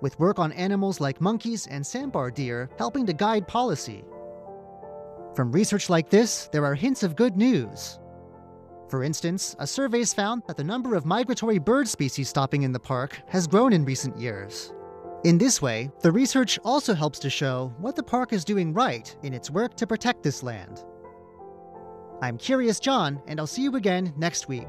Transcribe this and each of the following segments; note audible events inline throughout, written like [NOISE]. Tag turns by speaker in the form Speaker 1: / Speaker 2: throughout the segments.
Speaker 1: with work on animals like monkeys and sambar deer helping to guide policy. From research like this, there are hints of good news. For instance, a survey's found that the number of migratory bird species stopping in the park has grown in recent years. In this way, the research also helps to show what the park is doing right in its work to protect this land. I'm Curious John, and I'll see you again next week.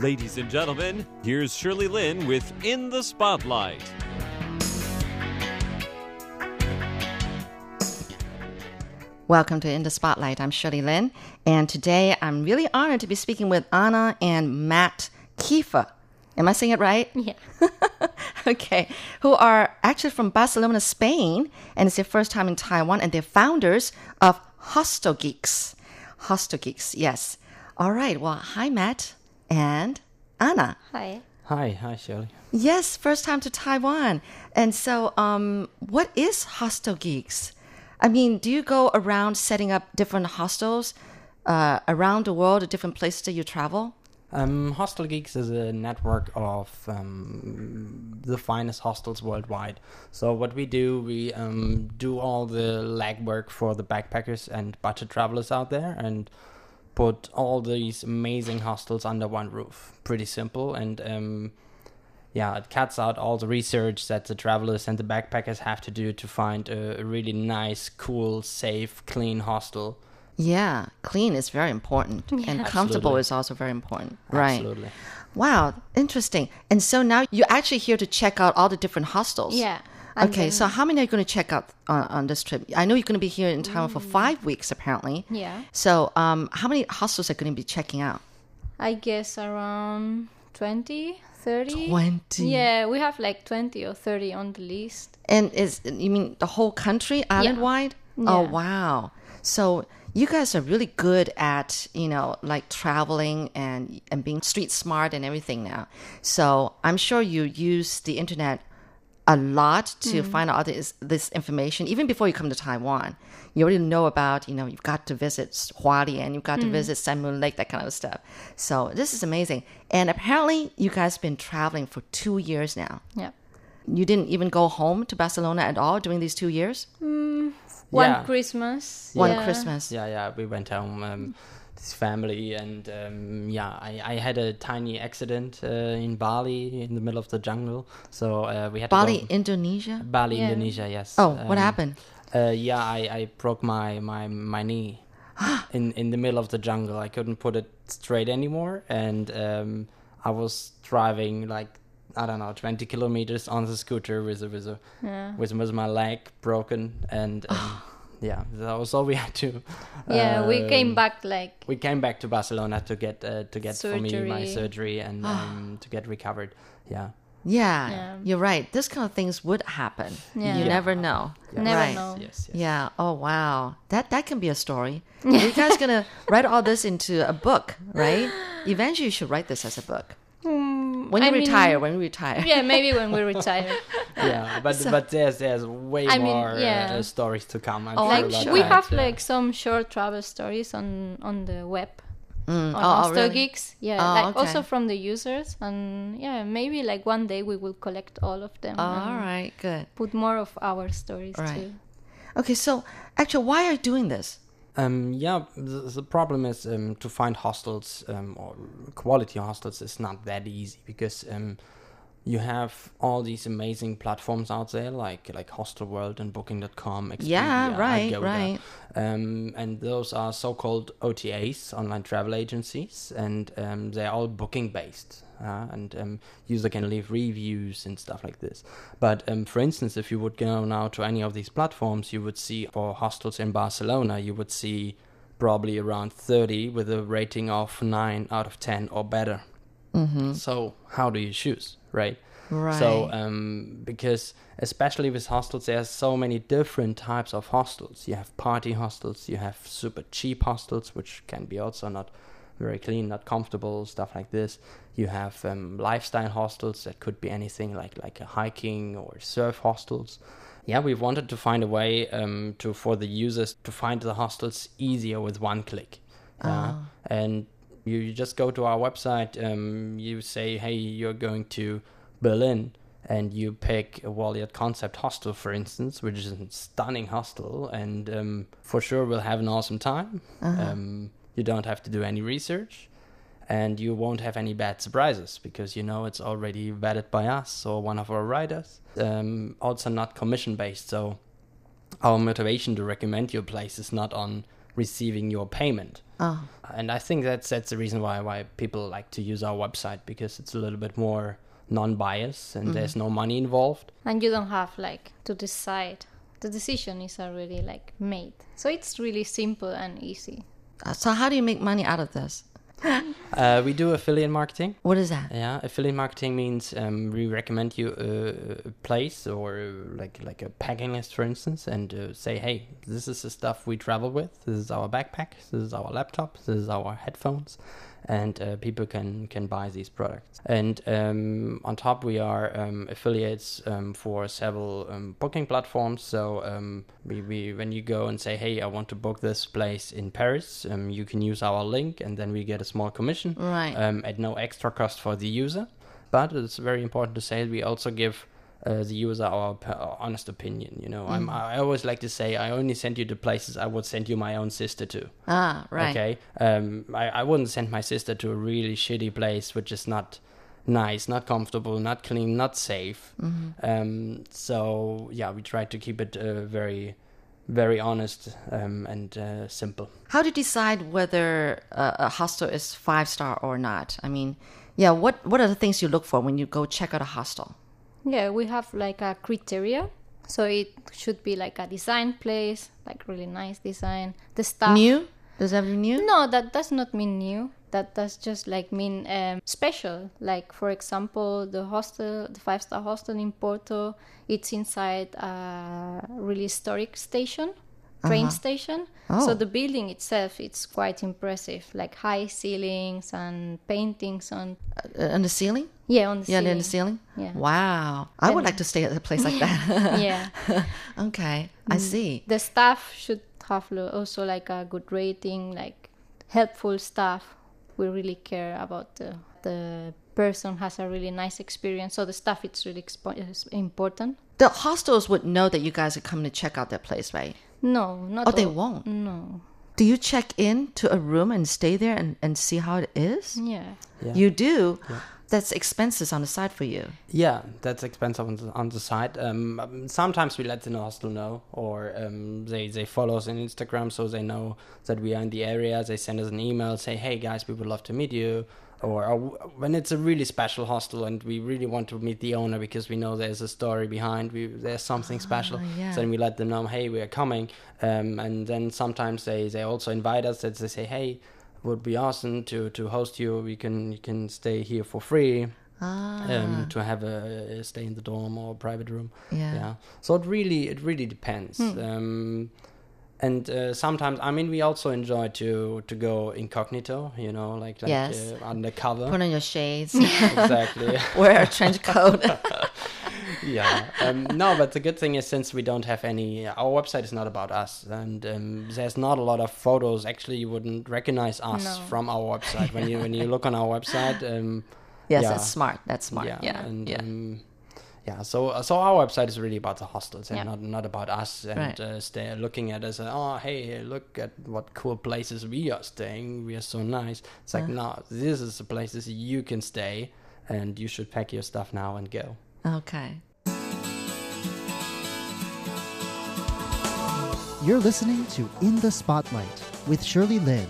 Speaker 2: Ladies and gentlemen, here's Shirley Lin with In the Spotlight.
Speaker 3: Welcome to In the Spotlight. I'm Shirley Lin, and today I'm really honored to be speaking with Anna and Matt Kiefer. Am I saying it right?
Speaker 4: Yeah. [LAUGHS]
Speaker 3: okay. Who are actually from Barcelona, Spain, and it's their first time in Taiwan, and they're founders of Hostel Geeks. Hostel Geeks, yes. All right. Well, hi, Matt and Anna.
Speaker 4: Hi.
Speaker 5: Hi, hi, Shirley.
Speaker 3: Yes, first time to Taiwan. And so, um, what is Hostel Geeks? I mean, do you go around setting up different hostels uh, around the world, at different places that you travel?
Speaker 5: Um, Hostel Geeks is a network of um, the finest hostels worldwide. So what we do, we um, do all the legwork for the backpackers and budget travelers out there, and put all these amazing hostels under one roof. Pretty simple, and um, yeah, it cuts out all the research that the travelers and the backpackers have to do to find a, a really nice, cool, safe, clean hostel.
Speaker 3: Yeah, clean is very important, [LAUGHS] and comfortable
Speaker 5: Absolutely.
Speaker 3: is also very important. Right.
Speaker 5: Absolutely.
Speaker 3: Wow, interesting. And so now you're actually here to check out all the different hostels.
Speaker 4: Yeah.
Speaker 3: Okay,
Speaker 4: then-
Speaker 3: so how many are you going to check out on, on this trip? I know you're going to be here in Taiwan for five weeks, apparently.
Speaker 4: Yeah.
Speaker 3: So, um, how many hostels are going to be checking out?
Speaker 4: I guess around 20, 30.
Speaker 3: 20.
Speaker 4: Yeah, we have like 20 or 30 on the list.
Speaker 3: And is you mean the whole country, island wide? Oh wow! So you guys are really good at you know like traveling and and being street smart and everything now. So I'm sure you use the internet a lot to mm. find out all this this information even before you come to Taiwan. You already know about you know you've got to visit Hualien, you've got to mm. visit Sun Moon Lake, that kind of stuff. So this is amazing. And apparently you guys have been traveling for two years now.
Speaker 4: Yeah.
Speaker 3: You didn't even go home to Barcelona at all during these two years?
Speaker 4: Mm, one
Speaker 5: Yeah.
Speaker 4: Christmas.
Speaker 3: One
Speaker 4: yeah.
Speaker 3: Christmas.
Speaker 5: Yeah, yeah, we went home, um, this family, and um, yeah, I, I had a tiny accident uh, in Bali in the middle of the jungle, so uh, we had
Speaker 3: Bali,
Speaker 5: to go,
Speaker 3: Indonesia?
Speaker 5: Bali,
Speaker 4: Yeah.
Speaker 5: Indonesia. Yes.
Speaker 3: Oh, what
Speaker 5: Um,
Speaker 3: happened?
Speaker 5: Uh, yeah, I, I broke my my my knee [GASPS] in in the middle of the jungle. I couldn't put it straight anymore, and um, I was driving like I don't know twenty kilometers on the scooter with a, with a, with with my leg broken, and um, [SIGHS] [LAUGHS] yeah, that was all we [LAUGHS] had to.
Speaker 4: Yeah, we came
Speaker 5: um,
Speaker 4: back like
Speaker 5: we came back to Barcelona to get uh, to get for me my
Speaker 4: Surgery.
Speaker 5: surgery and um, to get recovered. Yeah.
Speaker 3: Yeah,
Speaker 4: Yeah.
Speaker 3: you're right. This kind of things would happen.
Speaker 4: Yeah.
Speaker 3: You
Speaker 4: Yeah.
Speaker 3: never know.
Speaker 4: never
Speaker 3: right.
Speaker 4: know.
Speaker 5: Yes. yes.
Speaker 3: Yeah. Oh wow. That that can be a story. [LAUGHS] You guys gonna write all this into a book, right? Eventually, you should write this as a book. When you
Speaker 4: I mean-
Speaker 3: retire, when you retire.
Speaker 4: Yeah, maybe when we [LAUGHS] retire.
Speaker 5: yeah, but but there's there's way
Speaker 4: I mean,
Speaker 5: more
Speaker 4: yeah.
Speaker 5: uh, stories to come. I'm
Speaker 3: Oh,
Speaker 5: sure
Speaker 3: I'm
Speaker 5: about
Speaker 3: sure.
Speaker 4: we
Speaker 5: that,
Speaker 4: have
Speaker 5: yeah.
Speaker 4: like some short travel stories on on the web.
Speaker 3: Mm.
Speaker 4: On
Speaker 3: Oh, oh, really?
Speaker 4: Geeks, yeah,
Speaker 3: Oh,
Speaker 4: like
Speaker 3: okay.
Speaker 4: also from the users, and yeah, maybe like one day we will collect all of them.
Speaker 3: Oh, all right. Good.
Speaker 4: Put more of our stories
Speaker 3: Right.
Speaker 4: too.
Speaker 3: Okay. So, actually, why are you doing this?
Speaker 5: Um, yeah, the, the problem is um, to find hostels um, or quality hostels is not that easy because um, you have all these amazing platforms out there like like Hostel World and Booking.com. Expedia,
Speaker 3: Yeah, right,
Speaker 5: Agoda.
Speaker 3: right.
Speaker 5: Um, and those are so-called OTAs, online travel agencies, and um, they're all booking based. Uh, and um, user can leave reviews and stuff like this. But um, for instance, if you would go now to any of these platforms, you would see for hostels in Barcelona, you would see probably around 30 with a rating of 9 out of 10 or better. Mm-hmm. So, how do you choose, right?
Speaker 3: Right.
Speaker 5: So, um, because especially with hostels, there are so many different types of hostels. You have party hostels, you have super cheap hostels, which can be also not very clean, not comfortable, stuff like this. You have um, lifestyle hostels that could be anything like like a hiking or surf hostels. Yeah, we wanted to find a way um, to for the users to find the hostels easier with one click. Yeah, and you, you just go to our website. Um, you say, hey, you're going to Berlin, and you pick a Wallyard Concept hostel, for instance, which is a stunning hostel, and um, for sure we'll have an awesome time. Um, you don't have to do any research, and you won't have any bad surprises because you know it's already vetted by us or one of our writers. Um, also, not commission based, so our motivation to recommend your place is not on receiving your payment.
Speaker 3: Oh.
Speaker 5: And I think that's that's the reason why why people like to use our website because it's a little bit more non-biased and there's no money involved.
Speaker 4: and you don't have like to decide the decision is already like made so it's really simple and easy
Speaker 3: So how do you make money out of this? [LAUGHS]
Speaker 5: Uh, we do affiliate marketing.
Speaker 3: What is that?
Speaker 5: Yeah, affiliate marketing means um, we recommend you a, a place or uh, like like a packing list, for instance, and uh, say, hey, this is the stuff we travel with. This is our backpack. This is our laptop. This is our headphones, and uh, people can can buy these products. And um, on top, we are um, affiliates um, for several um, booking platforms. So um, we, we when you go and say, hey, I want to book this place in Paris, um, you can use our link, and then we get a small commission
Speaker 3: Right.
Speaker 5: um, at no extra cost for the user. But it's very important to say we also give uh, the user our, our honest opinion. You know, I'm, I always like to say I only send you to places I would send you my own sister to.
Speaker 3: ah, right.
Speaker 5: Okay, um, I, I wouldn't send my sister to a really shitty place which is not nice, not comfortable, not clean, not safe. Um, so yeah, we try to keep it uh, very, very honest um, and uh, simple.
Speaker 3: How do you decide whether uh, a hostel is five star or not? I mean, yeah. What What are the things you look for when you go check out a hostel?
Speaker 4: Yeah we have like a criteria. So it should be like a design place like really nice design. The staff
Speaker 3: New? Does that mean new?
Speaker 4: no that does not mean new. That does just like mean um, special. Like for example the hostel the five star hostel in porto it's inside a really historic station train station so
Speaker 3: Oh.
Speaker 4: the building itself it's quite impressive like high ceilings and paintings on
Speaker 3: Uh, on the ceiling?
Speaker 4: yeah on the
Speaker 3: Yeah,
Speaker 4: ceiling
Speaker 3: in the ceiling.
Speaker 4: Yeah.
Speaker 3: Wow. I would like to stay at a place like that. [LAUGHS]
Speaker 4: yeah [LAUGHS]
Speaker 3: okay, I
Speaker 4: Mm.
Speaker 3: see.
Speaker 4: the staff should have also like a good rating like helpful staff we really care about the the person has a really nice experience so the staff it's really expo- important
Speaker 3: The hostels would know that you guys are coming to check out their place, right?
Speaker 4: No not
Speaker 3: Oh, they
Speaker 4: all.
Speaker 3: won't.
Speaker 4: no
Speaker 3: Do you check in to a room and stay there and, and see how it is?
Speaker 4: yeah
Speaker 5: Yeah.
Speaker 3: You do. That's expenses on the side for you.
Speaker 5: Yeah, that's expensive on the, on the side. Um, um, sometimes we let the hostel know, or um, they they follow us on Instagram, so they know that we are in the area. They send us an email, say, "Hey guys, we would love to meet you." Or, or when it's a really special hostel and we really want to meet the owner because we know there's a story behind, we there's something special.
Speaker 3: yeah.
Speaker 5: So then we let them know, "Hey, we are coming." Um, and then sometimes they they also invite us. That they say, "Hey." Would be awesome to, to host you. We can you can stay here for free
Speaker 3: Ah.
Speaker 5: um, to have a, a stay in the dorm or private room.
Speaker 3: Yeah.
Speaker 5: So it really it really depends. Um, and uh, sometimes I mean we also enjoy to to go incognito. You know, like like
Speaker 3: Yes.
Speaker 5: uh, undercover.
Speaker 3: Put on your shades,
Speaker 5: exactly. [LAUGHS]
Speaker 3: wear a trench coat. [LAUGHS] [LAUGHS]
Speaker 5: yeah. Um, no, but the good thing is since we don't have any, our website is not about us, and um, there's not a lot of photos. Actually, you wouldn't recognize us
Speaker 4: No.
Speaker 5: from our website when you when you look on our website. Um,
Speaker 3: yes,
Speaker 5: Yeah.
Speaker 3: that's smart. That's smart.
Speaker 5: Yeah,
Speaker 3: Yeah.
Speaker 5: and
Speaker 3: yeah.
Speaker 5: Yeah. So so our website is really about the hostels and
Speaker 4: Yeah.
Speaker 5: not not about us and
Speaker 3: Right.
Speaker 5: uh, stay looking at us. Uh, oh, hey, look at what cool places we are staying. We are so nice. It's like no, this is the places you can stay, and you should pack your stuff now and go.
Speaker 3: okay.
Speaker 1: You're listening to In the Spotlight with Shirley Lin.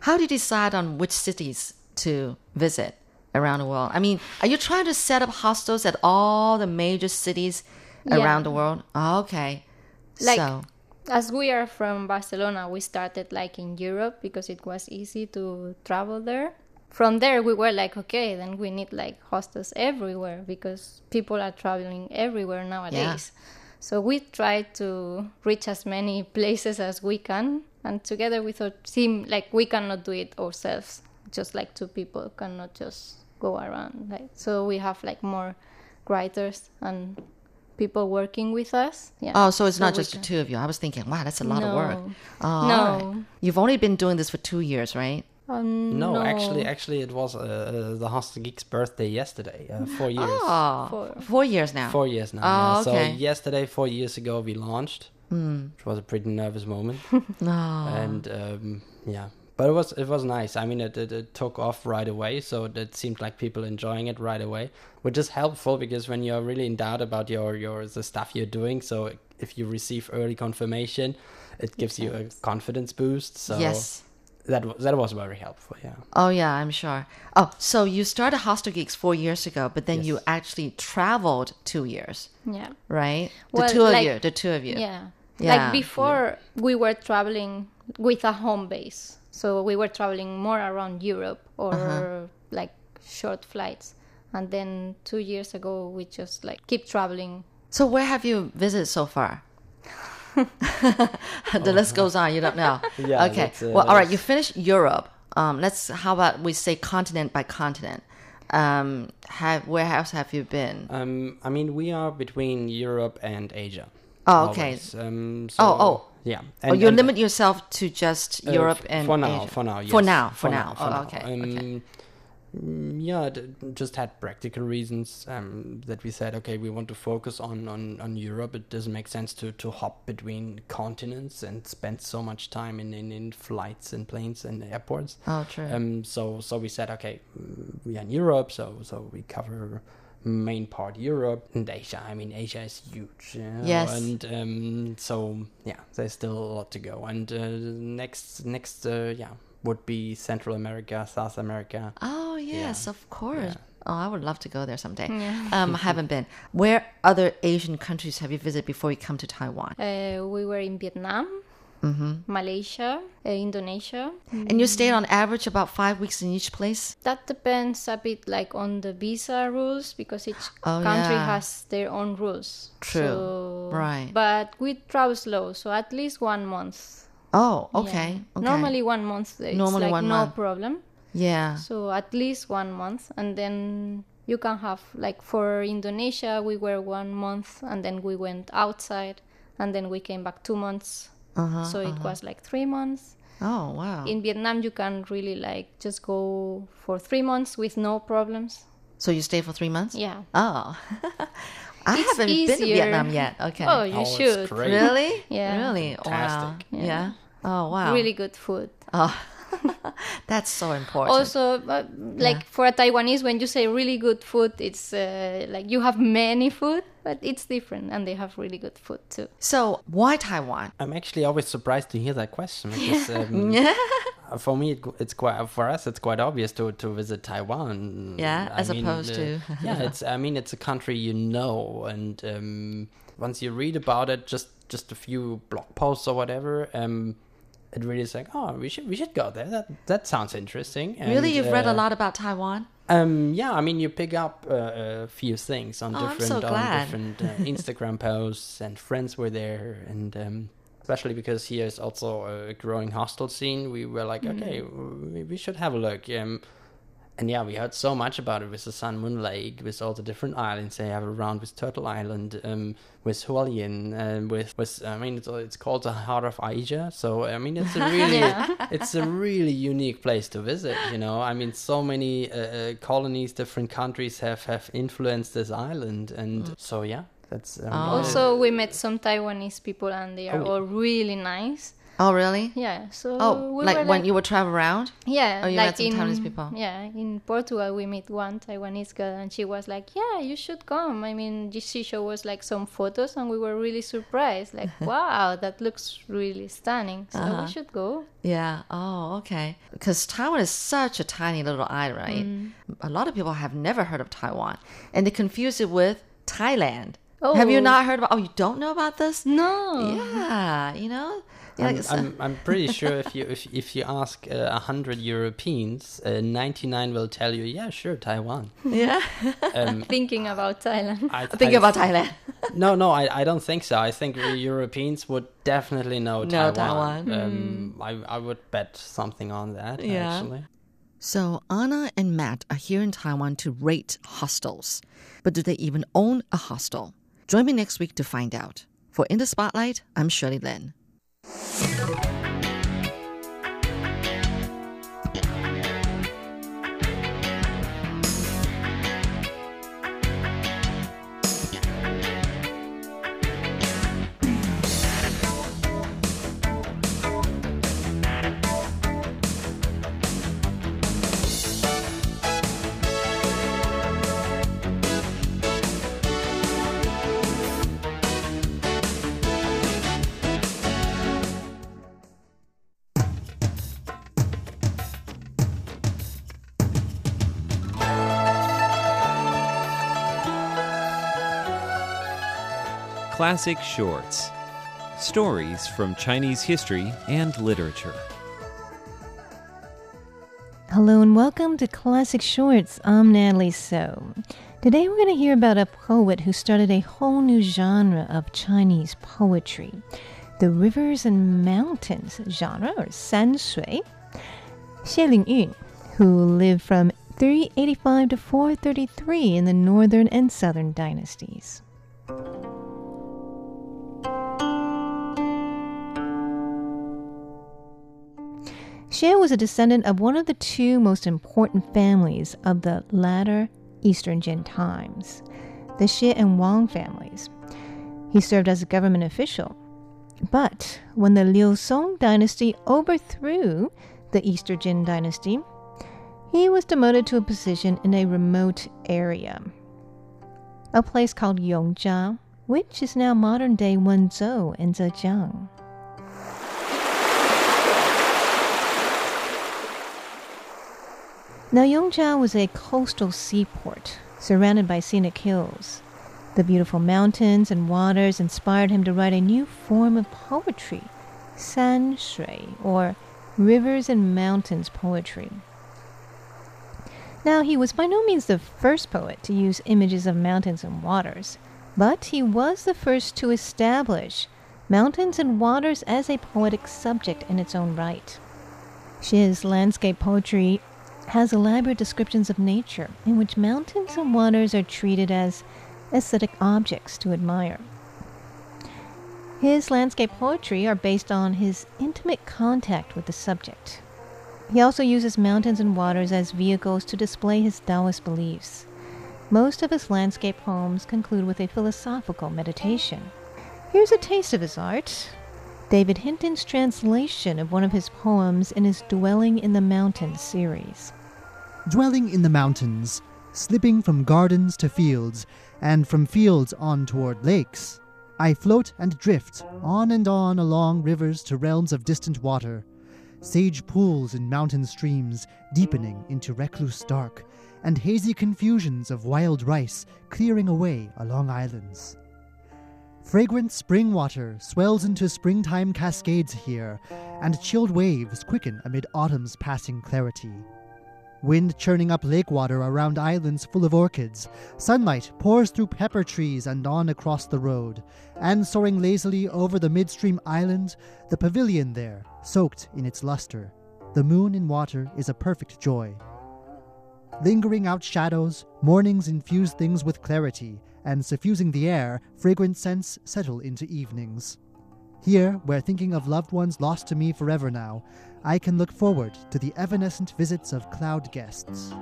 Speaker 3: How do you decide on which cities to visit around the world? I mean, are you trying to set up hostels at all the major cities
Speaker 4: Yeah.
Speaker 3: around the world? Oh, okay.
Speaker 4: Like
Speaker 3: so,
Speaker 4: as we are from Barcelona, we started like in Europe because it was easy to travel there. From there, we were like, okay, then we need like hostels everywhere because people are traveling everywhere nowadays. So we try to reach as many [LAUGHS] places as we can, and together with our team, like we cannot do it ourselves. Just like two people cannot just go around. Like so, we have like more writers and people working with us. Yeah.
Speaker 3: oh, so it's not
Speaker 4: we
Speaker 3: just the two of you. I was thinking, wow, that's a lot of work.
Speaker 4: No.
Speaker 3: Oh,
Speaker 4: No.
Speaker 3: right. You've only been doing this for two years, right?
Speaker 4: Um,
Speaker 5: No, actually, actually, it was uh, the Hostel Geek's birthday yesterday. Uh, four years.
Speaker 3: Oh,
Speaker 4: Four.
Speaker 3: four years now.
Speaker 5: Four years now.
Speaker 3: Oh,
Speaker 5: yeah.
Speaker 3: okay.
Speaker 5: So yesterday, four years ago, we launched. Mm. It was a pretty nervous moment, [LAUGHS]
Speaker 3: No.
Speaker 5: and um, yeah, but it was it was nice. I mean, it, it, it took off right away, so it seemed like people enjoying it right away, which is helpful because when you're really in doubt about your your the stuff you're doing, so if you receive early confirmation, it gives you a confidence boost. So
Speaker 3: yes.
Speaker 5: that was that was very helpful. Yeah.
Speaker 3: Oh yeah, I'm sure. Oh, so you started Hostel Geeks four years ago, but then you actually traveled two years,
Speaker 4: Yeah.
Speaker 3: right? The
Speaker 4: Well,
Speaker 3: two of
Speaker 4: like-
Speaker 3: you, the two of you.
Speaker 4: Yeah.
Speaker 3: Yeah.
Speaker 4: Like before, we were traveling with a home base. So we were traveling more around Europe or
Speaker 3: Uh-huh.
Speaker 4: like short flights. And then two years ago, we just like keep traveling.
Speaker 3: So where have you visited so far? [LAUGHS] the list goes on. You don't know. [LAUGHS]
Speaker 5: Yeah,
Speaker 3: Okay.
Speaker 5: uh,
Speaker 3: well, all right. You finished Europe. Um, let's. How about we say continent by continent? Um, have where else have you been?
Speaker 5: Um, I mean, we are between Europe and Asia.
Speaker 3: Oh, okay.
Speaker 5: Um, so,
Speaker 3: Oh, oh.
Speaker 5: Yeah.
Speaker 3: oh, you limit yourself to just
Speaker 5: uh,
Speaker 3: Europe and
Speaker 5: for now.
Speaker 3: Asia.
Speaker 5: For now,
Speaker 3: For now. For, now.
Speaker 5: for
Speaker 3: oh,
Speaker 5: now.
Speaker 3: okay.
Speaker 5: Um,
Speaker 3: okay.
Speaker 5: mm, Yeah, just had practical reasons um, that we said, okay, we want to focus on, on, on Europe. It doesn't make sense to, to hop between continents and spend so much time in, in, in flights and planes and airports.
Speaker 3: Oh, true.
Speaker 5: Um, so so we said, okay, mm, we are in Europe, so so we cover main part Europe and Asia. I mean, Asia is huge. you know,
Speaker 3: Yes.
Speaker 5: And um, so yeah, there's still a lot to go. And uh, next next uh, yeah would be Central America, South America.
Speaker 3: Oh yes,
Speaker 5: Yeah.
Speaker 3: of course. Oh, I would love to go there someday.
Speaker 4: Yeah. [LAUGHS]
Speaker 3: Um, I haven't been. Where other Asian countries have you visited before you come to Taiwan?
Speaker 4: Uh, we were in Vietnam,
Speaker 3: Mm-hmm.
Speaker 4: Malaysia, uh, Indonesia.
Speaker 3: And you stayed on average about five weeks in each place.
Speaker 4: That depends a bit like on the visa rules because each
Speaker 3: Oh,
Speaker 4: country
Speaker 3: yeah.
Speaker 4: has their own rules.
Speaker 3: True.
Speaker 4: So,
Speaker 3: Right.
Speaker 4: But we travel slow, so at least one month.
Speaker 3: Oh,
Speaker 4: Yeah.
Speaker 3: okay. okay.
Speaker 4: Normally one month. It's
Speaker 3: Normally
Speaker 4: like
Speaker 3: one
Speaker 4: no
Speaker 3: month.
Speaker 4: problem.
Speaker 3: yeah.
Speaker 4: So at least one month, and then you can have like for Indonesia, we were one month, and then we went outside, and then we came back two months.
Speaker 3: Uh-huh,
Speaker 4: so it was like three months.
Speaker 3: Oh, wow.
Speaker 4: In Vietnam, you can really like just go for three months with no problems.
Speaker 3: so you stay for three months?
Speaker 4: Yeah.
Speaker 3: Oh. [LAUGHS] I
Speaker 4: It's
Speaker 3: haven't been to. Vietnam yet. [LAUGHS] Okay.
Speaker 4: Oh, you
Speaker 5: Oh, it's
Speaker 4: should.
Speaker 5: great.
Speaker 3: Really? [LAUGHS]
Speaker 4: Yeah.
Speaker 3: Really? Wow. Yeah.
Speaker 4: Yeah.
Speaker 3: Oh, wow.
Speaker 4: Really good food.
Speaker 3: Oh. That's so important.
Speaker 4: Also, uh, like for a Taiwanese, when you say really good food, it's uh, like you have many food, but it's different, and they have really good food too.
Speaker 3: so, why Taiwan?
Speaker 5: I'm actually always surprised to hear that question because [LAUGHS] um, uh, for me it, it's quite for us it's quite obvious to to visit Taiwan.
Speaker 3: Yeah,
Speaker 5: I
Speaker 3: as
Speaker 5: mean,
Speaker 3: opposed
Speaker 5: uh,
Speaker 3: to- [LAUGHS]
Speaker 5: yeah, it's I mean it's a country you know, and um, once you read about it, just just a few blog posts or whatever. Um, it really is like, oh, we should we should go there. That that sounds interesting.
Speaker 3: really? You've read a
Speaker 5: uh,
Speaker 3: lot about Taiwan?
Speaker 5: Um, yeah, I mean, you pick up uh, a few things on
Speaker 3: Oh,
Speaker 5: different
Speaker 3: so
Speaker 5: on different uh, [LAUGHS] Instagram posts, and friends were there, and um, especially because here is also a growing hostel scene. We were like,
Speaker 3: Mm-hmm.
Speaker 5: okay, we, we should have a look. Um, and yeah, we heard so much about it with the Sun Moon Lake, with all the different islands they have around, with Turtle Island, um, with Hualien, and with, with I mean, it's, it's called the Heart of Asia. So I mean, it's a [LAUGHS] really,
Speaker 4: Yeah.
Speaker 5: it's a really unique place to visit. You know, I mean, so many uh, uh, colonies, different countries have have influenced this island, and so yeah, that's um,
Speaker 3: Oh.
Speaker 4: Also, we met some Taiwanese people, and they are
Speaker 5: Oh,
Speaker 4: all really nice.
Speaker 3: Oh, really?
Speaker 4: Yeah. So
Speaker 3: Oh,
Speaker 4: we
Speaker 3: like when you would travel around?
Speaker 4: Yeah,
Speaker 3: Oh, you
Speaker 4: like
Speaker 3: met some
Speaker 4: in,
Speaker 3: Taiwanese people?
Speaker 4: Yeah, in Portugal we met one Taiwanese girl, and she was like, "Yeah, you should come." I mean, she showed us like some photos, and we were really surprised. Like, [LAUGHS] wow, that looks really stunning. So
Speaker 3: Uh-huh.
Speaker 4: we should go.
Speaker 3: Yeah. Oh, okay. Because Taiwan is such a tiny little island, right?
Speaker 4: Mm.
Speaker 3: A lot of people have never heard of Taiwan, and they confuse it with Thailand.
Speaker 4: Oh,
Speaker 3: Have you not heard about? Oh, you don't know about this?
Speaker 4: No.
Speaker 3: Yeah, you know. Yeah,
Speaker 5: I'm,
Speaker 3: it's,
Speaker 5: I'm, I'm pretty [LAUGHS] sure if you if, if you ask uh, a hundred Europeans, uh, 99 will tell you, yeah, sure, Taiwan. [LAUGHS]
Speaker 3: yeah.
Speaker 5: Um, [LAUGHS]
Speaker 4: Thinking about Thailand.
Speaker 5: I,
Speaker 3: Think
Speaker 5: I-
Speaker 3: about Thailand.
Speaker 5: No, no, I, I don't think so. I think Europeans would definitely know
Speaker 3: Know
Speaker 5: Taiwan.
Speaker 3: Taiwan.
Speaker 5: Um, I, I would bet something on that,
Speaker 3: Yeah.
Speaker 5: actually.
Speaker 3: So Anna and Matt are here in Taiwan to rate hostels. But do they even own a hostel? Join me next week to find out. For In the Spotlight, I'm Shirley Lin. Thank you.
Speaker 2: Classic Shorts Stories from Chinese history and literature.
Speaker 6: Hello and welcome to Classic Shorts. I'm Natalie So. Today we're going to hear about a poet who started a whole new genre of Chinese poetry, the rivers and mountains genre, or san shui. Xie Lingyun, who lived from 385 to 433 in the northern and southern dynasties. Xie was a descendant of one of the two most important families of the latter Eastern Jin times, the Xie and Wang families. He served as a government official. But when the Liu Song dynasty overthrew the Eastern Jin dynasty, he was demoted to a position in a remote area, a place called Yongjia, which is now modern day Wenzhou in Zhejiang. Now, Yongjia was a coastal seaport surrounded by scenic hills. The beautiful mountains and waters inspired him to write a new form of poetry, san shui, or rivers and mountains poetry. Now, he was by no means the first poet to use images of mountains and waters, but he was the first to establish mountains and waters as a poetic subject in its own right. Xie's landscape poetry has elaborate descriptions of nature in which mountains and waters are treated as aesthetic objects to admire. His landscape poetry are based on his intimate contact with the subject. He also uses mountains and waters as vehicles to display his Taoist beliefs. Most of his landscape poems conclude with a philosophical meditation. Here's a taste of his art. David Hinton's translation of one of his poems in his Dwelling in the Mountains series.
Speaker 1: Dwelling in the mountains, slipping from gardens to fields, and from fields on toward lakes, I float and drift on and on along rivers to realms of distant water, sage pools in mountain streams deepening into recluse dark, and hazy confusions of wild rice clearing away along islands. Fragrant spring water swells into springtime cascades here, and chilled waves quicken amid autumn's passing clarity. Wind churning up lake water around islands full of orchids, sunlight pours through pepper trees and on across the road, and soaring lazily over the midstream island, the pavilion there, soaked in its luster. The moon in water is a perfect joy. Lingering out shadows, mornings infuse things with clarity, and suffusing the air, fragrant scents settle into evenings. Here, where thinking of loved ones lost to me forever now, I can look forward to the evanescent visits of cloud guests.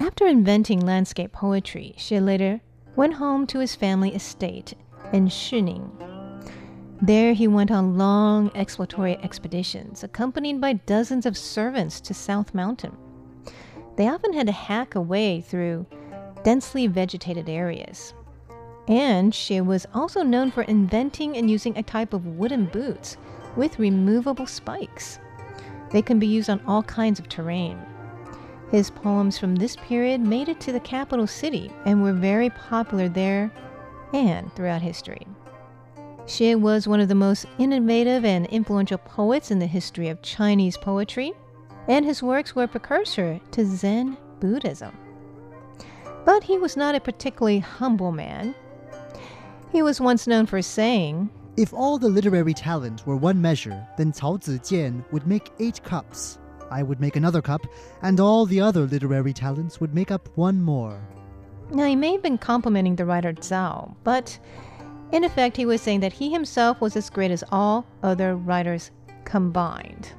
Speaker 6: After inventing landscape poetry, Xie later went home to his family estate in Shining. There he went on long exploratory expeditions, accompanied by dozens of servants to South Mountain. They often had to hack a way through densely vegetated areas. And Xie was also known for inventing and using a type of wooden boots with removable spikes. They can be used on all kinds of terrain. His poems from this period made it to the capital city and were very popular there and throughout history. Xie was one of the most innovative and influential poets in the history of Chinese poetry, and his works were a precursor to Zen Buddhism. But he was not a particularly humble man. He was once known for saying,
Speaker 1: If all the literary talent were one measure, then Cao Zijian would make eight cups. I would make another cup, and all the other literary talents would make up one more.
Speaker 6: Now, he may have been complimenting the writer Zhao, but in effect, he was saying that he himself was as great as all other writers combined.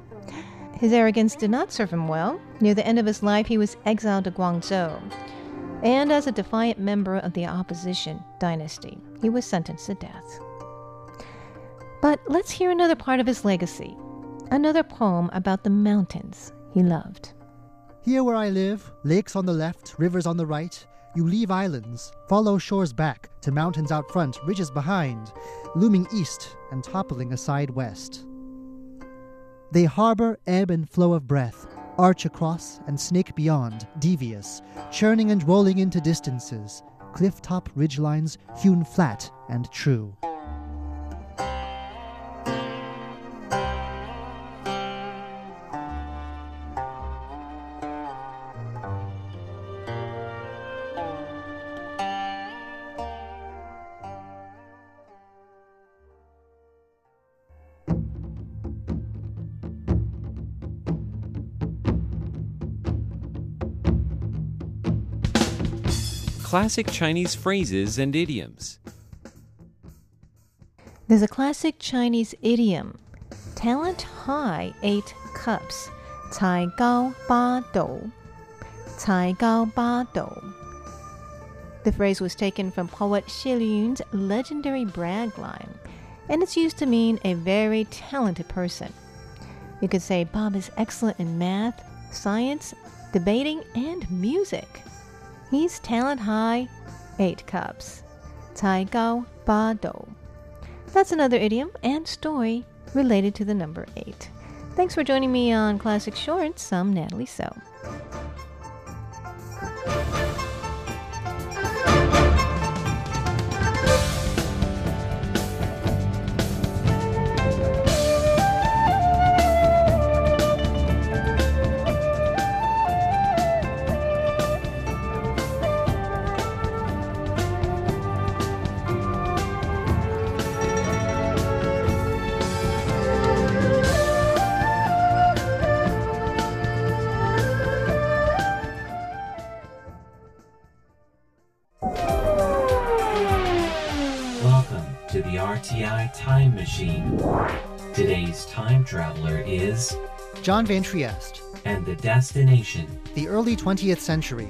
Speaker 6: His arrogance did not serve him well. Near the end of his life, he was exiled to Guangzhou. And as a defiant member of the opposition dynasty, he was sentenced to death. But let's hear another part of his legacy another poem about the mountains he loved.
Speaker 1: Here where I live, lakes on the left, rivers on the right, you leave islands, follow shores back to mountains out front, ridges behind, looming east and toppling aside west. They harbor ebb and flow of breath, arch across and snake beyond, devious, churning and rolling into distances, cliff top ridgelines hewn flat and true.
Speaker 2: Classic Chinese phrases and idioms.
Speaker 6: There's a classic Chinese idiom talent high eight cups. 才高八斗.才高八斗. The phrase was taken from poet Xie Lingyun's legendary brag line, and it's used to mean a very talented person. You could say Bob is excellent in math, science, debating, and music. He's talent high, eight cups. 才高八斗. That's another idiom and story related to the number eight. Thanks for joining me on Classic Shorts. I'm Natalie So.
Speaker 2: Time traveler is,
Speaker 1: John Van Trieste,
Speaker 2: and the destination.
Speaker 1: the early 20th century.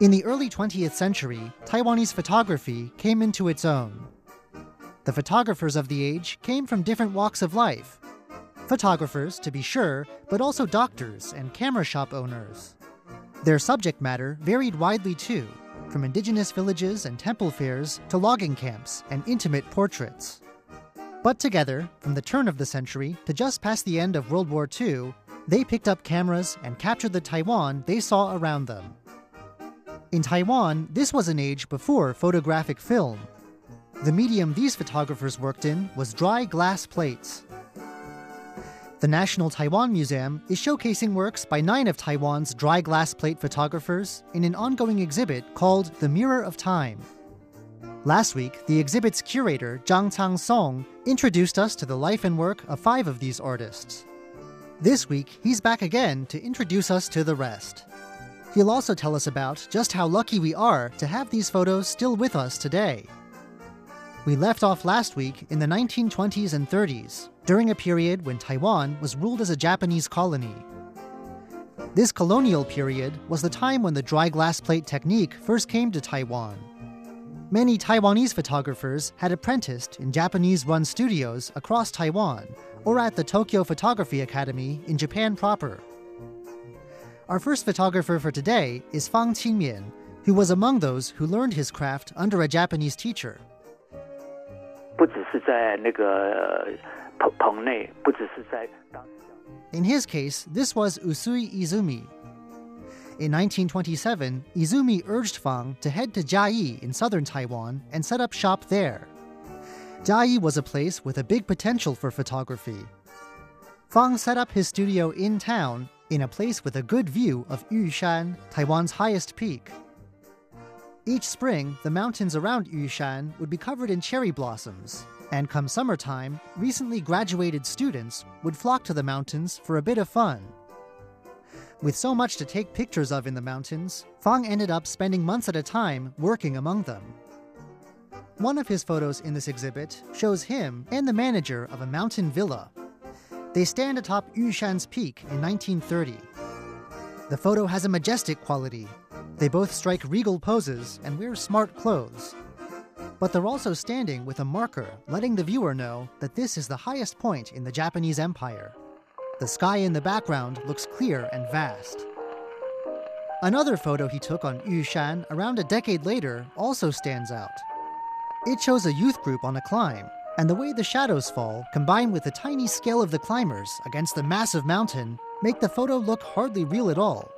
Speaker 1: In the early 20th century, Taiwanese photography came into its own. The photographers of the age came from different walks of life. Photographers, to be sure, but also doctors and camera shop owners. Their subject matter varied widely too, from indigenous villages and temple fairs to logging camps and intimate portraits. But together, from the turn of the century to just past the end of World War II, they picked up cameras and captured the Taiwan they saw around them. In Taiwan, this was an age before photographic film. The medium these photographers worked in was dry glass plates. The National Taiwan Museum is showcasing works by nine of Taiwan's dry glass plate photographers in an ongoing exhibit called The Mirror of Time. Last week, the exhibit's curator, Zhang Chang Song, introduced us to the life and work of five of these artists. This week, he's back again to introduce us to the rest. He'll also tell us about just how lucky we are to have these photos still with us today. We left off last week in the 1920s and 30s, during a period when Taiwan was ruled as a Japanese colony. This colonial period was the time when the dry glass plate technique first came to Taiwan. Many Taiwanese photographers had apprenticed in Japanese run studios across Taiwan or at the Tokyo Photography Academy in Japan proper. Our first photographer for today is Fang Qinmian, who was among those who learned his craft under a Japanese teacher.
Speaker 7: 不只是在那个棚棚内，不只是在当。
Speaker 1: In his case, this was Usui Izumi. In 1927, Izumi urged Fang to head to Jiayi in southern Taiwan and set up shop there. Jiayi was a place with a big potential for photography. Fang set up his studio in town in a place with a good view of Yushan, Taiwan's highest peak. Each spring, the mountains around Yushan would be covered in cherry blossoms, and come summertime, recently graduated students would flock to the mountains for a bit of fun. With so much to take pictures of in the mountains, Fang ended up spending months at a time working among them. One of his photos in this exhibit shows him and the manager of a mountain villa. They stand atop Yushan's peak in 1930. The photo has a majestic quality. They both strike regal poses and wear smart clothes. But they're also standing with a marker letting the viewer know that this is the highest point in the Japanese Empire. The sky in the background looks clear and vast. Another photo he took on Yushan around a decade later also stands out. It shows a youth group on a climb, and the way the shadows fall, combined with the tiny scale of the climbers against the massive mountain, make the photo look hardly real at all.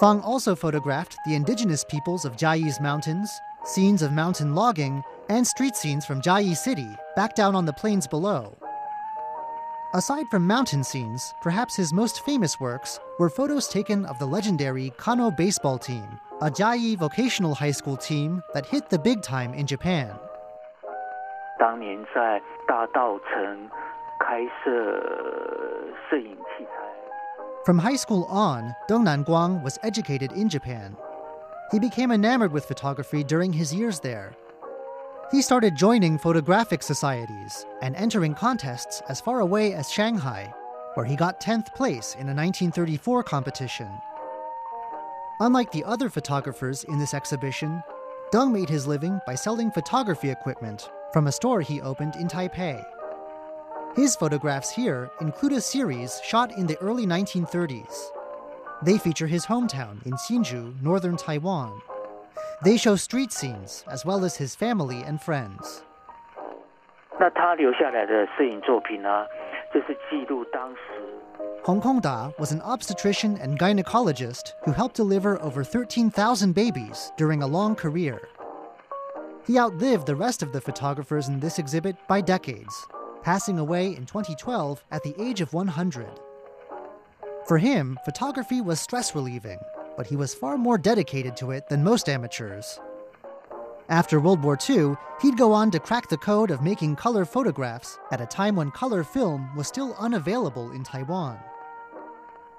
Speaker 1: Fang also photographed the indigenous peoples of Jiayi's mountains, scenes of mountain logging, and street scenes from Jiayi City, back down on the plains below. Aside from mountain scenes, perhaps his most famous works were photos taken of the legendary Kano baseball team, a Jiayi vocational high school team that hit the big time in Japan.
Speaker 7: 当年在大稻城开设摄影器材。
Speaker 1: From high school on, Deng Nanguang was educated in Japan. He became enamored with photography during his years there. He started joining photographic societies and entering contests as far away as Shanghai, where he got 10th place in a 1934 competition. Unlike the other photographers in this exhibition, Deng made his living by selling photography equipment from a store he opened in Taipei. His photographs here include a series shot in the early 1930s. They feature his hometown in Xinzhu, northern Taiwan. They show street scenes as well as his family and friends. Hong Kong Da was an obstetrician and gynecologist who helped deliver over 13,000 babies during a long career. He outlived the rest of the photographers in this exhibit by decades, passing away in 2012 at the age of 100. For him, photography was stress relieving, but he was far more dedicated to it than most amateurs. After World War II, he'd go on to crack the code of making color photographs at a time when color film was still unavailable in Taiwan.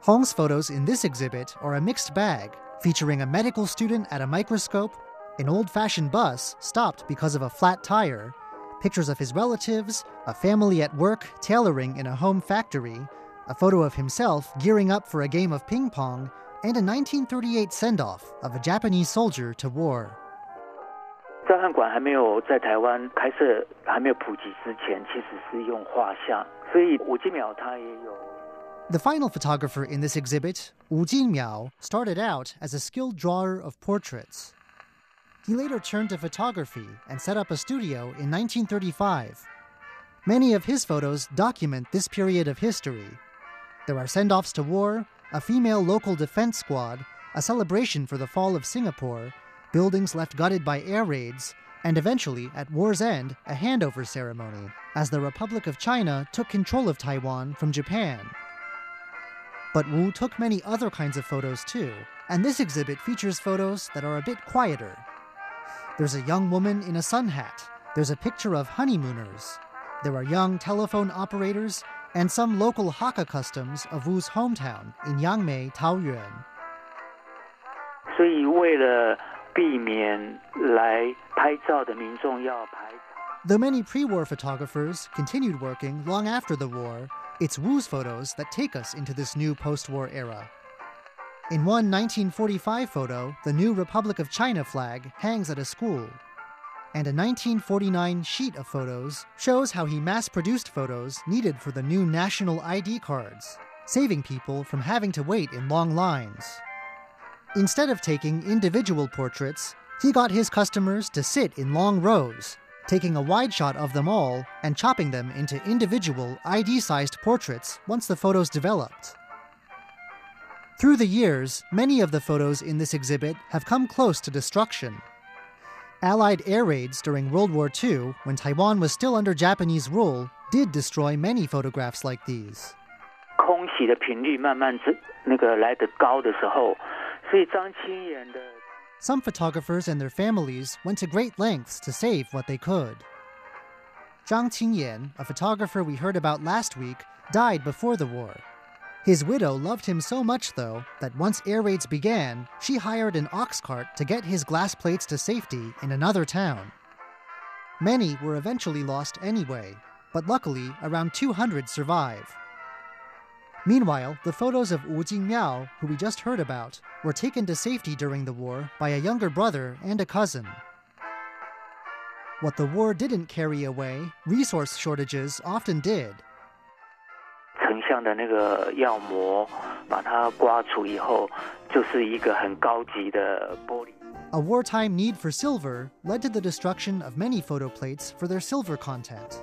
Speaker 1: Hong's photos in this exhibit are a mixed bag, featuring a medical student at a microscope, an old fashioned bus stopped because of a flat tire, pictures of his relatives, a family at work tailoring in a home factory, a photo of himself gearing up for a game of ping pong, and a 1938 send off of a Japanese soldier to war.
Speaker 7: 照相馆还没有在台湾开设、还没有普及之前，其实是用画像，所以吴金淼他也有。
Speaker 1: The final photographer in this exhibit, Wu Jinmiao, started out as a skilled drawer of portraits. He later turned to photography and set up a studio in 1935. Many of his photos document this period of history. There are send offs to war, a female local defense squad, a celebration for the fall of Singapore, buildings left gutted by air raids, and eventually, at war's end, a handover ceremony, as the Republic of China took control of Taiwan from Japan. But Wu took many other kinds of photos too, and this exhibit features photos that are a bit quieter. There's a young woman in a sun hat, there's a picture of honeymooners, there are young telephone operators, and some local Hakka customs of Wu's hometown in Yangmei, Taoyuan.
Speaker 7: 所以为了避免来拍照的民众要排。
Speaker 1: Though many pre war photographers continued working long after the war, it's Wu's photos that take us into this new post war era. In one 1945 photo, the new Republic of China flag hangs at a school. And a 1949 sheet of photos shows how he mass produced photos needed for the new national ID cards, saving people from having to wait in long lines. Instead of taking individual portraits, he got his customers to sit in long rows, taking a wide shot of them all and chopping them into individual ID sized portraits once the photos developed. Through the years, many of the photos in this exhibit have come close to destruction. Allied air raids during World War II, when Taiwan was still under Japanese rule, did destroy many photographs like these.
Speaker 7: 空袭的频率慢慢这那个来得高的时候，所以张清妍的
Speaker 1: Some photographers and their families went to great lengths to save what they could. Zhang Qingyan, a photographer we heard about last week, died before the war. His widow loved him so much, though, that once air raids began, she hired an ox cart to get his glass plates to safety in another town. Many were eventually lost anyway, but luckily, around 200 survive. Meanwhile, the photos of Wu Jingmiao, who we just heard about, were taken to safety during the war by a younger brother and a cousin. What the war didn't carry away, resource shortages often did.
Speaker 7: 成像的那个药膜，把它刮除以后，就是一个很高级的玻璃。
Speaker 1: A wartime need for silver led to the destruction of many photo plates for their silver content.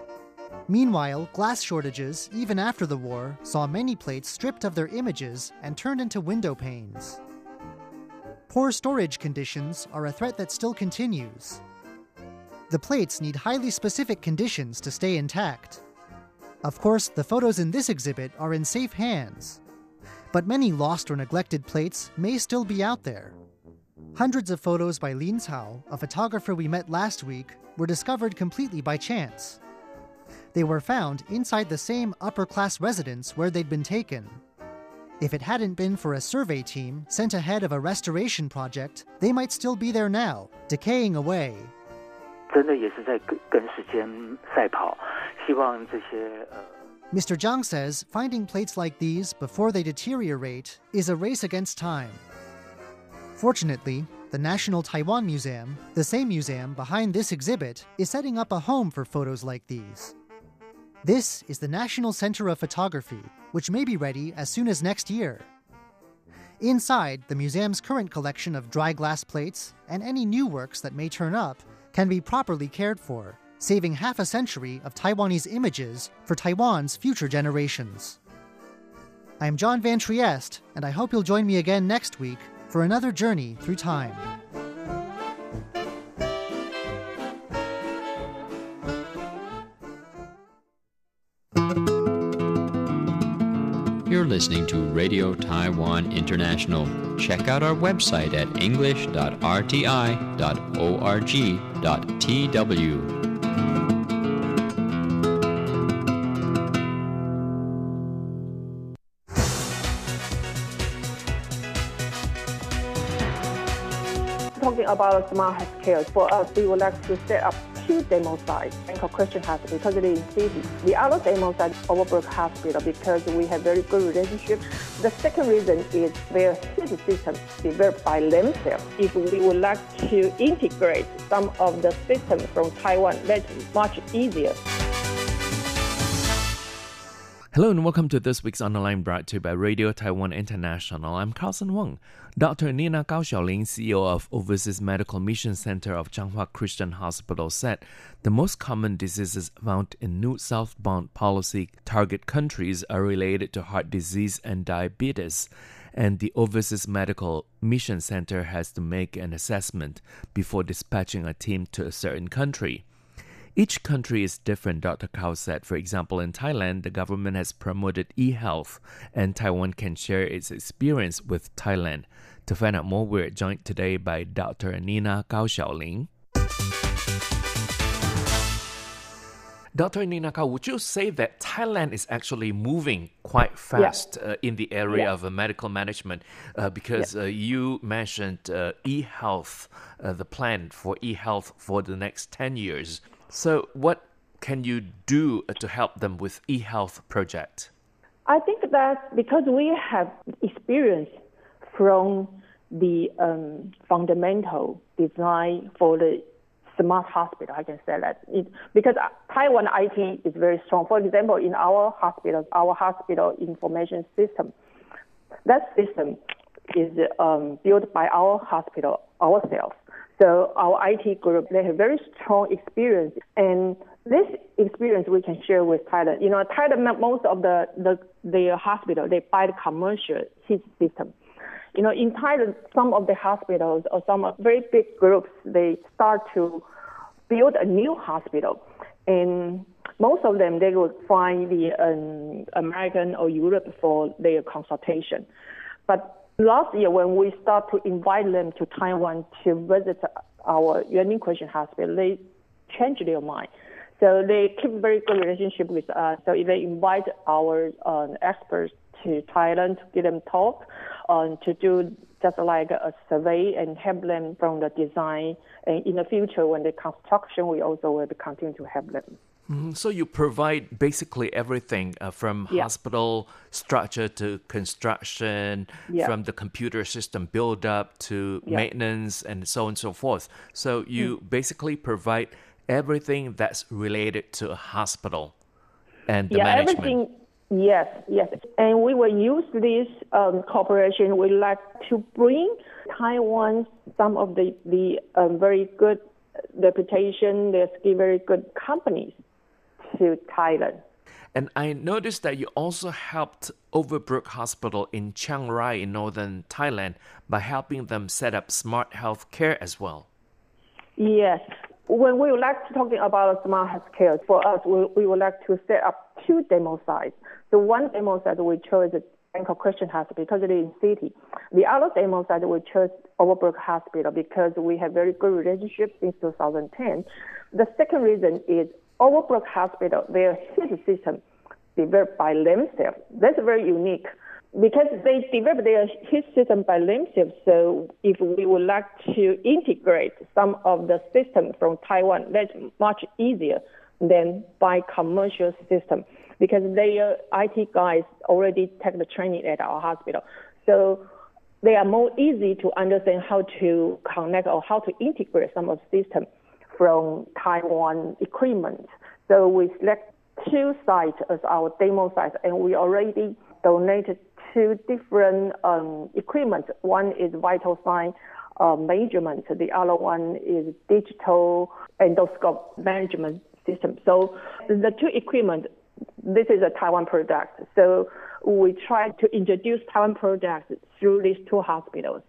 Speaker 1: Meanwhile, glass shortages, even after the war, saw many plates stripped of their images and turned into window panes. Poor storage conditions are a threat that still continues. The plates need highly specific conditions to stay intact. Of course, the photos in this exhibit are in safe hands. But many lost or neglected plates may still be out there. Hundreds of photos by Lin Cao, a photographer we met last week, were discovered completely by chance. They were found inside the same upper class residence where they'd been taken. If it hadn't been for a survey team sent ahead of a restoration project, they might still be there now, decaying away.
Speaker 7: 真的也是在跟跟时间赛跑， 希望这些呃
Speaker 1: Mr. Zhang says finding plates like these before they deteriorate is a race against time. Fortunately, the National Taiwan Museum, the same museum behind this exhibit, is setting up a home for photos like these. This is the National Center of Photography, which may be ready as soon as next year. Inside, the museum's current collection of dry glass plates and any new works that may turn up can be properly cared for, saving half a century of Taiwanese images for Taiwan's future generations. I'm John Van Trieste, and I hope you'll join me again next week for another journey through time.
Speaker 8: You're listening to Radio Taiwan International. Check out our website at english.rti.org.tw.
Speaker 9: talking about smart healthcare, for us, uh, we would like to set up two demo sites, Bangkok Christian Hospital because it is city. The other demo site, Overbrook Hospital, because we have very good relationship. The second reason is their city system developed by themselves. If we would like to integrate some of the systems from Taiwan, that's much easier.
Speaker 10: Hello and welcome to this week's On the Line brought to you by Radio Taiwan International. I'm Carlson Wong. Dr. Nina Gao Xiaoling, CEO of Overseas Medical Mission Center of Changhua Christian Hospital, said the most common diseases found in new southbound policy target countries are related to heart disease and diabetes. And the Overseas Medical Mission Center has to make an assessment before dispatching a team to a certain country. Each country is different, Dr. Kao said. For example, in Thailand, the government has promoted e health, and Taiwan can share its experience with Thailand. To find out more, we're joined today by Dr. Nina Gao Xiaoling. Dr. Nina Kao, would you say that Thailand is actually moving quite fast uh, in the area
Speaker 9: Yeah.
Speaker 10: of uh, medical management? Uh, because uh, you mentioned uh, e health, uh, the plan for e health for the next 10 years. So, what can you do uh, to help them with e health project?
Speaker 9: I think that because we have experience from the um, fundamental design for the smart hospital, I can say that it, because Taiwan IT is very strong. For example, in our hospitals, our hospital information system, that system is um, built by our hospital ourselves. So our IT group, they have very strong experience and this experience we can share with Thailand. You know, Thailand, most of the, the, the hospital, they buy the commercial system. You know, in Thailand, some of the hospitals or some very big groups, they start to build a new hospital. And most of them, they would find the um, American or Europe for their consultation. But last year, when we start to invite them to Taiwan to visit our Yuanlin Christian Hospital, they changed their mind. So they keep very good relationship with us. So if they invite our uh, experts to Thailand to give them talk, um, to do just like a survey and help them from the design. And in the future, when the construction, we also will continue to help them.
Speaker 10: Mm-hmm. So you provide basically everything uh, from yeah. hospital structure to construction, yeah. from the computer system build up to yeah. maintenance and so on and so forth. So you mm. basically provide everything that's related to a hospital and the
Speaker 9: yeah,
Speaker 10: management.
Speaker 9: Everything, yes, yes. And we will use this um, cooperation. We like to bring Taiwan some of the, the um, very good reputation, there's very good companies to Thailand.
Speaker 10: And I noticed that you also helped Overbrook Hospital in Chiang Rai in northern Thailand by helping them set up smart health care as well.
Speaker 9: Yes, when we would like to talking about smart healthcare, for us, we, we would like to set up two demo sites. The one demo site we chose is Bangkok Christian Hospital because it is in city. The other demo site we chose Overbrook Hospital because we have very good relationship since 2010. The second reason is Overbrook Hospital, their health system developed by themselves. That's very unique because they develop their heat system by themselves. So if we would like to integrate some of the system from Taiwan, that's much easier than by commercial system because their IT guys already take the training at our hospital. So they are more easy to understand how to connect or how to integrate some of the system from Taiwan equipment. So we select two sites as our demo sites, and we already donated two different um, equipment. One is vital sign uh, measurement. The other one is digital endoscope management system. So the two equipment, this is a Taiwan product. So we try to introduce Taiwan products through these two hospitals.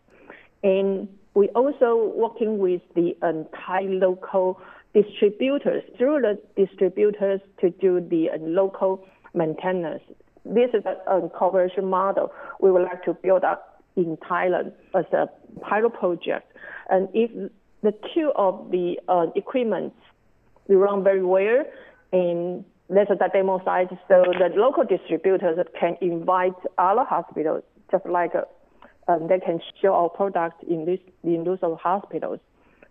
Speaker 9: And we also working with the entire local distributors through the distributors to do the uh, local maintenance this is a, a cooperation model we would like to build up in Thailand as a pilot project. And if the two of the uh, equipment run very well, and there's a demo site, so the local distributors can invite other hospitals, just like uh, um, they can show our product in this in those hospitals,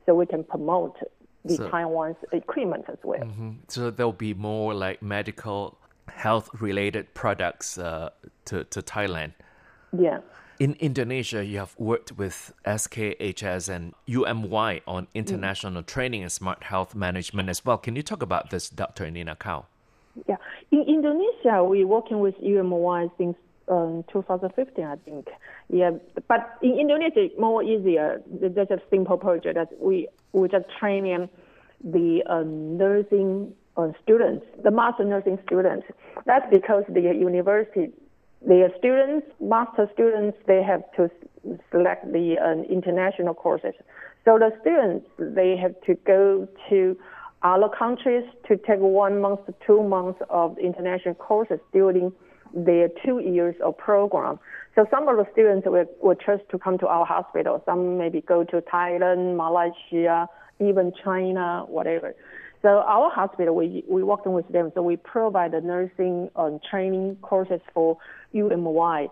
Speaker 9: so we can promote the so, Taiwan's equipment as well. Mm-hmm.
Speaker 10: So there'll be more like medical health related products uh, to, to Thailand.
Speaker 9: Yeah.
Speaker 10: In Indonesia, you have worked with SKHS and UMY on international mm. training and smart health management as well. Can you talk about this, Dr. Nina Kao?
Speaker 9: Yeah. In Indonesia, we're working with UMY since um, 2015, I think. Yeah, but in Indonesia, more easier. There's a simple project that we we just training the uh, nursing uh, students, the master nursing students. That's because the university, the students, master students, they have to select the uh, international courses. So the students, they have to go to other countries to take one month to two months of international courses during their two years of program. So some of the students will, will choose to come to our hospital. Some maybe go to Thailand, Malaysia, even China, whatever. So our hospital, we, we working with them. So we provide the nursing um, training courses for UMY.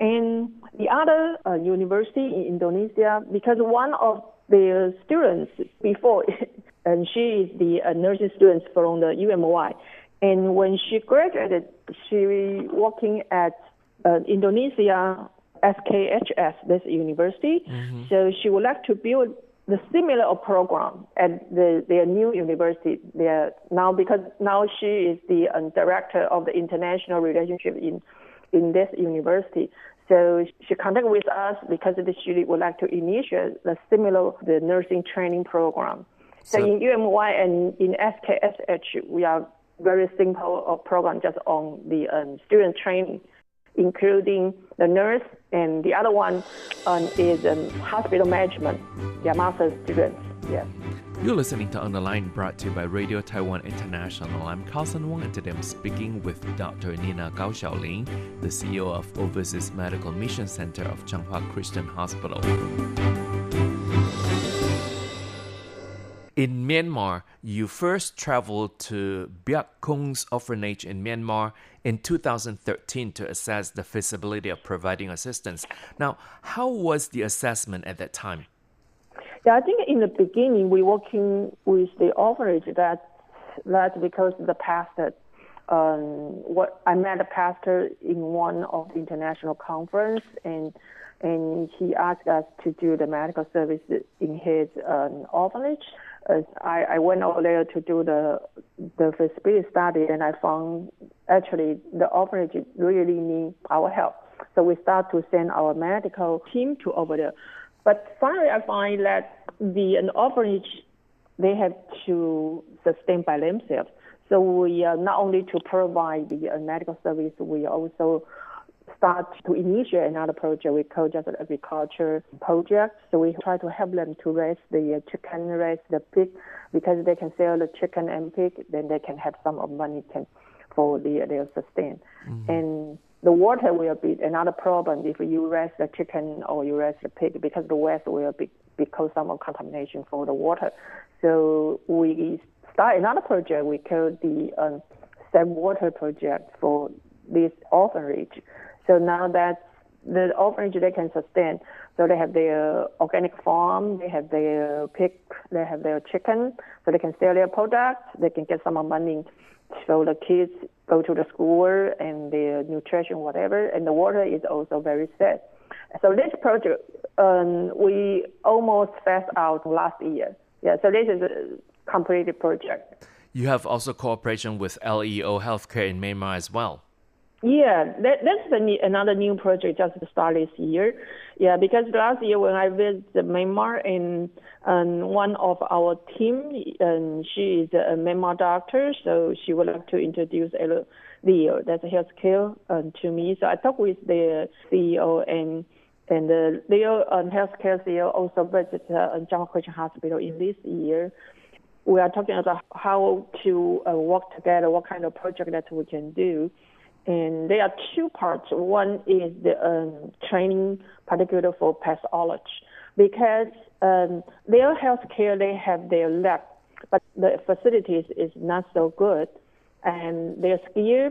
Speaker 9: And the other uh, university in Indonesia, because one of the students before, [LAUGHS] and she is the uh, nursing student from the UMY. And when she graduated, she working at uh, Indonesia SKHS, this university. Mm-hmm. So she would like to build the similar program at the, their new university there now because now she is the um, director of the international relationship in in this university. So she contacted with us because she would like to initiate the similar the nursing training program. So, so in UMY and in SKSH, we are very simple uh, program just on the um, student training, including the nurse, and the other one um, is um, hospital management. Yeah, master students. Yeah.
Speaker 10: You're listening to On the Line brought to you by Radio Taiwan International. I'm Carlson Wong and today I'm speaking with Dr. Nina Gao Xiaoling, the CEO of Overseas Medical Mission Center of Changhua Christian Hospital. In Myanmar, you first traveled to Biak Kong's orphanage in Myanmar in 2013 to assess the feasibility of providing assistance. Now, how was the assessment at that time?
Speaker 9: Yeah, I think in the beginning we working with the orphanage that that's because the pastor um, what I met a pastor in one of the international conference and and he asked us to do the medical service in his um, orphanage. I, I went over there to do the the feasibility study and I found actually the orphanage really need our help. So we start to send our medical team to over there. But finally, I find that the an orphanage they have to sustain by themselves. So we uh, not only to provide the uh, medical service, we also start to initiate another project we call just agriculture project. So we try to help them to raise the chicken, raise the pig, because they can sell the chicken and pig, then they can have some of money can, for the, their sustain. Mm-hmm. And the water will be another problem if you raise the chicken or you raise the pig because the waste will be because some of contamination for the water. So we start another project we call the um, Save Water project for this orphanage. So now that the orphanage they can sustain, so they have their organic farm, they have their pig, they have their chicken, so they can sell their products, they can get some money so the kids go to the school and their nutrition, whatever, and the water is also very safe. So this project, um, we almost phased out last year. Yeah, so this is a completed project.
Speaker 10: You have also cooperation with LEO Healthcare in Myanmar as well.
Speaker 9: Yeah, that, that's a, another new project just started this year. Yeah, because last year when I visited Myanmar and um, one of our team, and she is a Myanmar doctor, so she would like to introduce Leo, that's a healthcare um, to me. So I talked with the CEO and and the Leo um, healthcare CEO also visited uh, Changhua Christian Hospital in this year. We are talking about how to uh, work together, what kind of project that we can do. And there are two parts. One is the um, training, particularly for pathology, because um, their healthcare they have their lab, but the facilities is not so good, and their skill,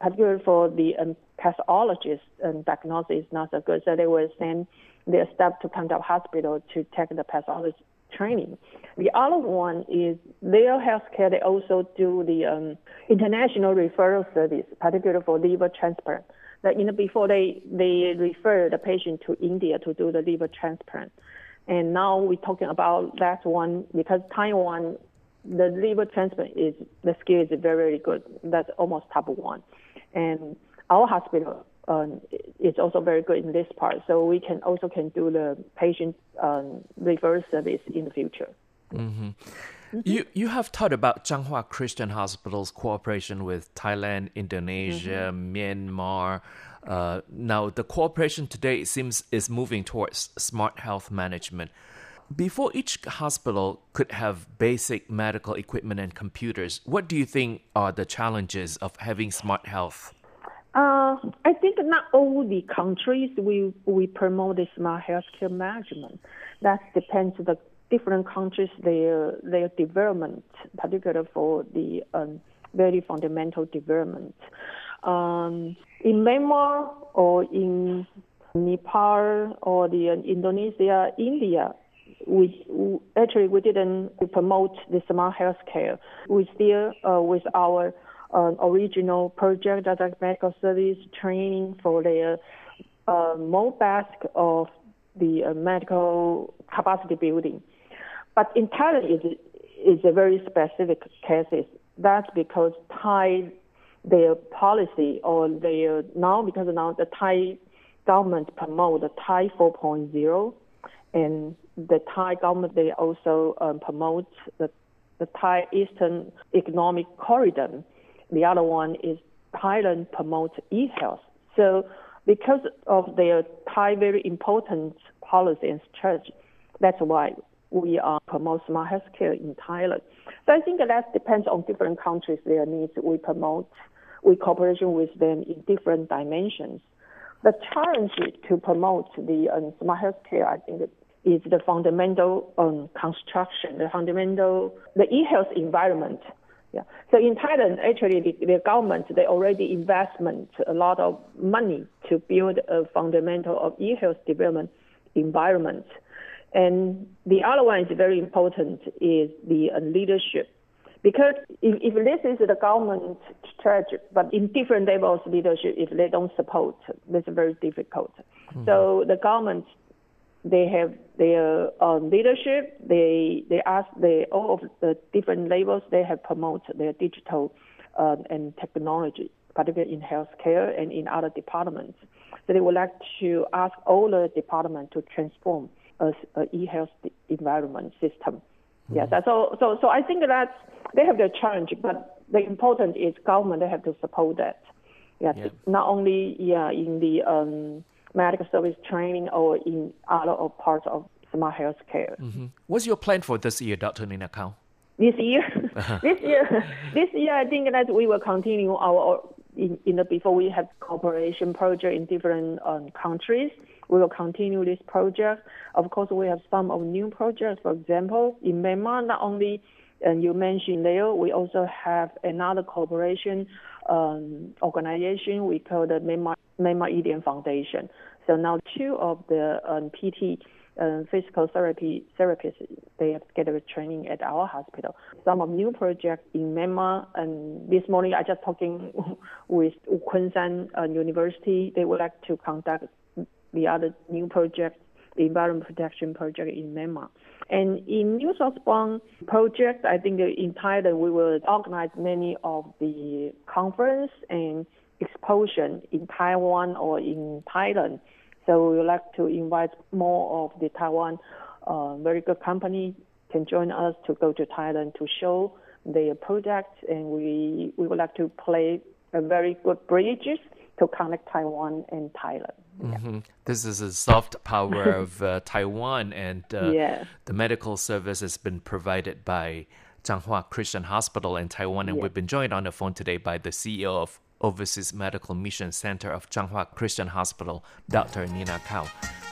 Speaker 9: particularly for the um, pathologists and diagnosis, is not so good. So they will send their staff to Pandaw Hospital to take the pathologist training. The other one is their healthcare. They also do the um, international referral service, particularly for liver transplant. That you know before they they refer the patient to India to do the liver transplant, and now we're talking about that one because Taiwan, the liver transplant is the skill is very very good. That's almost top one, and our hospital um, is also very good in this part. So we can also can do the patient um, reverse service in the future.
Speaker 10: Mm-hmm. Mm-hmm. You you have talked about Changhua Christian Hospital's cooperation with Thailand, Indonesia, mm-hmm. Myanmar. Uh, now the cooperation today seems is moving towards smart health management. Before each hospital could have basic medical equipment and computers, what do you think are the challenges of having smart health?
Speaker 9: Uh, I think not all the countries we we promote the smart healthcare management. That depends on the different countries their their development, particularly for the um, very fundamental development. Um, in Myanmar or in Nepal or the uh, Indonesia, India, we, we, actually we didn't promote the smart healthcare. We still uh, with our original project that medical service training for their uh, more basic of the uh, medical capacity building. But in Thailand, it is a very specific cases. That's because Thai, their policy or their now because now the Thai government promote the Thai 4.0, and the Thai government they also um, promote the the Thai Eastern Economic Corridor. The other one is Thailand promotes e-health. So because of their Thai very important policy and strategy, that's why we are promote smart healthcare in Thailand. So I think that depends on different countries, their needs. We promote, we cooperation with them in different dimensions. The challenge to promote the um, smart healthcare, I think, is the fundamental um, construction, the fundamental, the e-health environment. Yeah. So in Thailand, actually, the, the government they already investment a lot of money to build a fundamental of e-health development environment. And the other one is very important is the uh, leadership. Because if, if this is the government strategy, but in different levels of leadership, if they don't support, that's very difficult. Mm-hmm. So the government they have their um, leadership. They they ask the all of the different levels. They have promoted their digital um, and technology, particularly in healthcare and in other departments. So they would like to ask all the departments to transform a, a e-health environment system. Mm-hmm. Yes. So so so I think that they have their challenge, but the important is government. They have to support that. Yes. Yeah. Not only yeah in the um, medical service training or in other parts of smart healthcare.
Speaker 10: Mm-hmm. What's your plan for this year, Dr. Nina Kao?
Speaker 9: This year, [LAUGHS] this year, this year, I think that we will continue our in, in the before we have cooperation project in different um, countries. We will continue this project. Of course, we have some of new projects. For example, in Myanmar, not only and you mentioned there, we also have another cooperation um, organization we call the Myanmar, Indian Foundation. So now two of the um, PT um, physical therapy therapists they have scheduled training at our hospital. Some of new projects in Myanmar, and this morning I just talking [LAUGHS] with Kwon uh, University. They would like to conduct the other new project, the environment protection project in Myanmar. And in New Southbound project, I think in Thailand we will organize many of the conference and exposition in Taiwan or in Thailand. So we would like to invite more of the Taiwan uh, very good company can join us to go to Thailand to show their products, and we we would like to play a very good bridges to connect Taiwan and Thailand.
Speaker 10: Mm-hmm. This is a soft power [LAUGHS] of uh, Taiwan, and uh,
Speaker 9: yeah.
Speaker 10: the medical service has been provided by Changhua Christian Hospital in Taiwan, and yeah. we've been joined on the phone today by the CEO of Overseas Medical Mission Center of Changhua Christian Hospital, Dr. Nina Kao.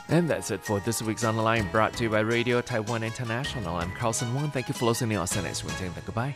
Speaker 10: And that's it for this week's On the Line brought to you by Radio Taiwan International. I'm Carlson Wong. Thank you for listening. I'll see you next week. Goodbye.